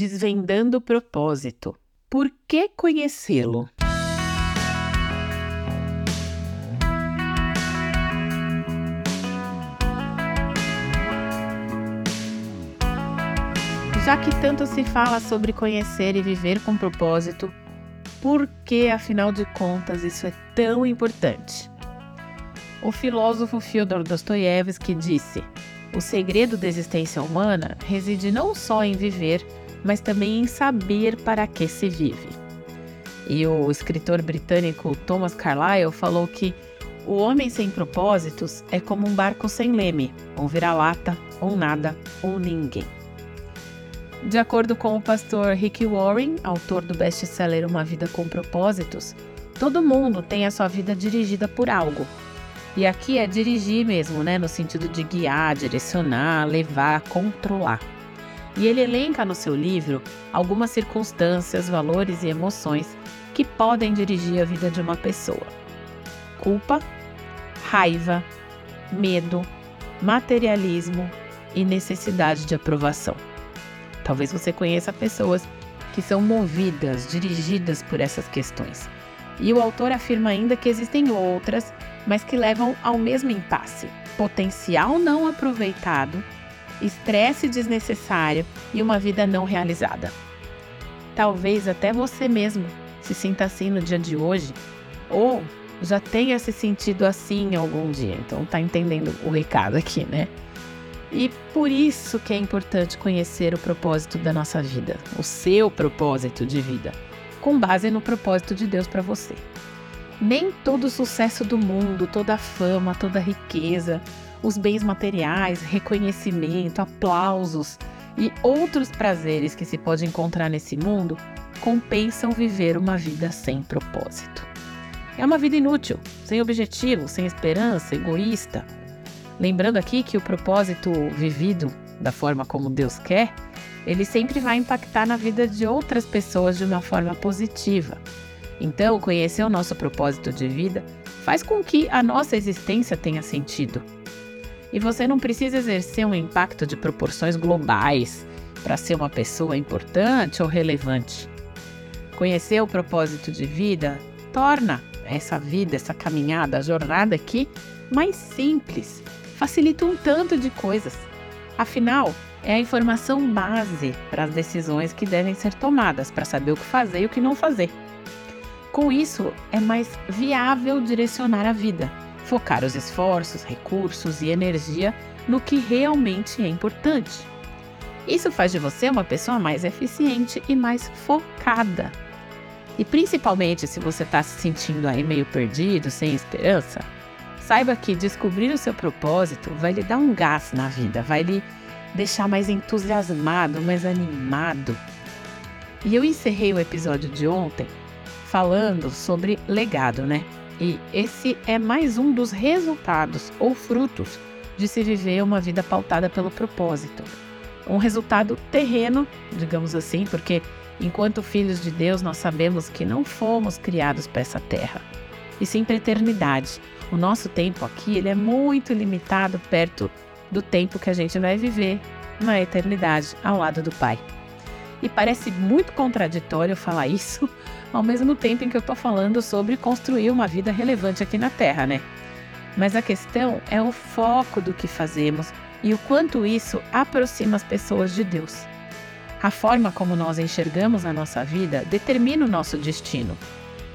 Desvendando o propósito. Por que conhecê-lo? Já que tanto se fala sobre conhecer e viver com propósito, por que, afinal de contas, isso é tão importante? O filósofo Fyodor Dostoiévski disse: o segredo da existência humana reside não só em viver, mas também em saber para que se vive. E o escritor britânico Thomas Carlyle falou que o homem sem propósitos é como um barco sem leme, um vira-lata, ou nada, ou ninguém. De acordo com o pastor Rick Warren, autor do best-seller Uma Vida com Propósitos, todo mundo tem a sua vida dirigida por algo. E aqui é dirigir mesmo, né, no sentido de guiar, direcionar, levar, controlar. E ele elenca no seu livro algumas circunstâncias, valores e emoções que podem dirigir a vida de uma pessoa: culpa, raiva, medo, materialismo e necessidade de aprovação. Talvez você conheça pessoas que são movidas, dirigidas por essas questões. E o autor afirma ainda que existem outras, mas que levam ao mesmo impasse: potencial não aproveitado, estresse desnecessário e uma vida não realizada. Talvez até você mesmo se sinta assim no dia de hoje, ou já tenha se sentido assim algum dia. Então tá entendendo o recado aqui, né? E por isso que é importante conhecer o propósito da nossa vida, o seu propósito de vida, com base no propósito de Deus para você. Nem todo o sucesso do mundo, toda a fama, toda a riqueza, os bens materiais, reconhecimento, aplausos e outros prazeres que se pode encontrar nesse mundo compensam viver uma vida sem propósito. É uma vida inútil, sem objetivo, sem esperança, egoísta, Lembrando aqui que o propósito vivido da forma como Deus quer, ele sempre vai impactar na vida de outras pessoas de uma forma positiva. Então, conhecer o nosso propósito de vida faz com que a nossa existência tenha sentido. E você não precisa exercer um impacto de proporções globais para ser uma pessoa importante ou relevante. Conhecer o propósito de vida torna essa vida, essa caminhada, a jornada aqui mais simples facilita um tanto de coisas. Afinal, é a informação base para as decisões que devem ser tomadas para saber o que fazer e o que não fazer. Com isso, é mais viável direcionar a vida, focar os esforços, recursos e energia no que realmente é importante. Isso faz de você uma pessoa mais eficiente e mais focada. E principalmente se você está se sentindo aí meio perdido, sem esperança, Saiba que descobrir o seu propósito vai lhe dar um gás na vida, vai lhe deixar mais entusiasmado, mais animado. E eu encerrei o episódio de ontem falando sobre legado, né? E esse é mais um dos resultados ou frutos de se viver uma vida pautada pelo propósito. Um resultado terreno, digamos assim, porque enquanto filhos de Deus nós sabemos que não fomos criados para essa terra, e sim para a eternidade. O nosso tempo aqui ele é muito limitado perto do tempo que a gente vai viver na eternidade ao lado do Pai. E parece muito contraditório falar isso ao mesmo tempo em que eu estou falando sobre construir uma vida relevante aqui na Terra, né? Mas a questão é o foco do que fazemos e o quanto isso aproxima as pessoas de Deus. A forma como nós enxergamos a nossa vida determina o nosso destino.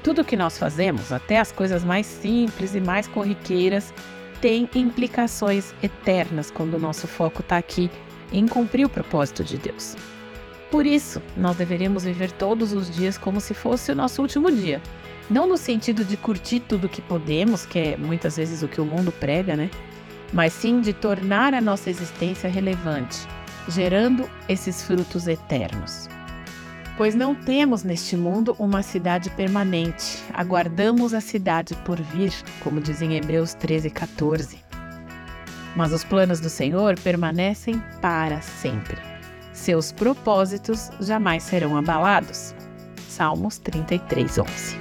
Tudo que nós fazemos, até as coisas mais simples e mais corriqueiras, tem implicações eternas quando o nosso foco está aqui em cumprir o propósito de Deus. Por isso, nós deveríamos viver todos os dias como se fosse o nosso último dia. Não no sentido de curtir tudo que podemos, que é muitas vezes o que o mundo prega, né? Mas sim de tornar a nossa existência relevante, gerando esses frutos eternos. Pois não temos neste mundo uma cidade permanente, aguardamos a cidade por vir, como diz em Hebreus 13, 14. Mas os planos do Senhor permanecem para sempre. Seus propósitos jamais serão abalados. Salmos 33, 11.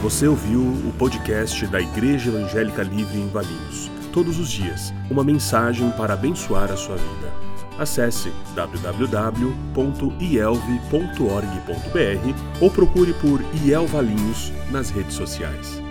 Você ouviu o podcast da Igreja Evangélica Livre em Valinhos. todos os dias, uma mensagem para abençoar a sua vida. Acesse www.ielve.org.br ou procure por IEL Valinhos nas redes sociais.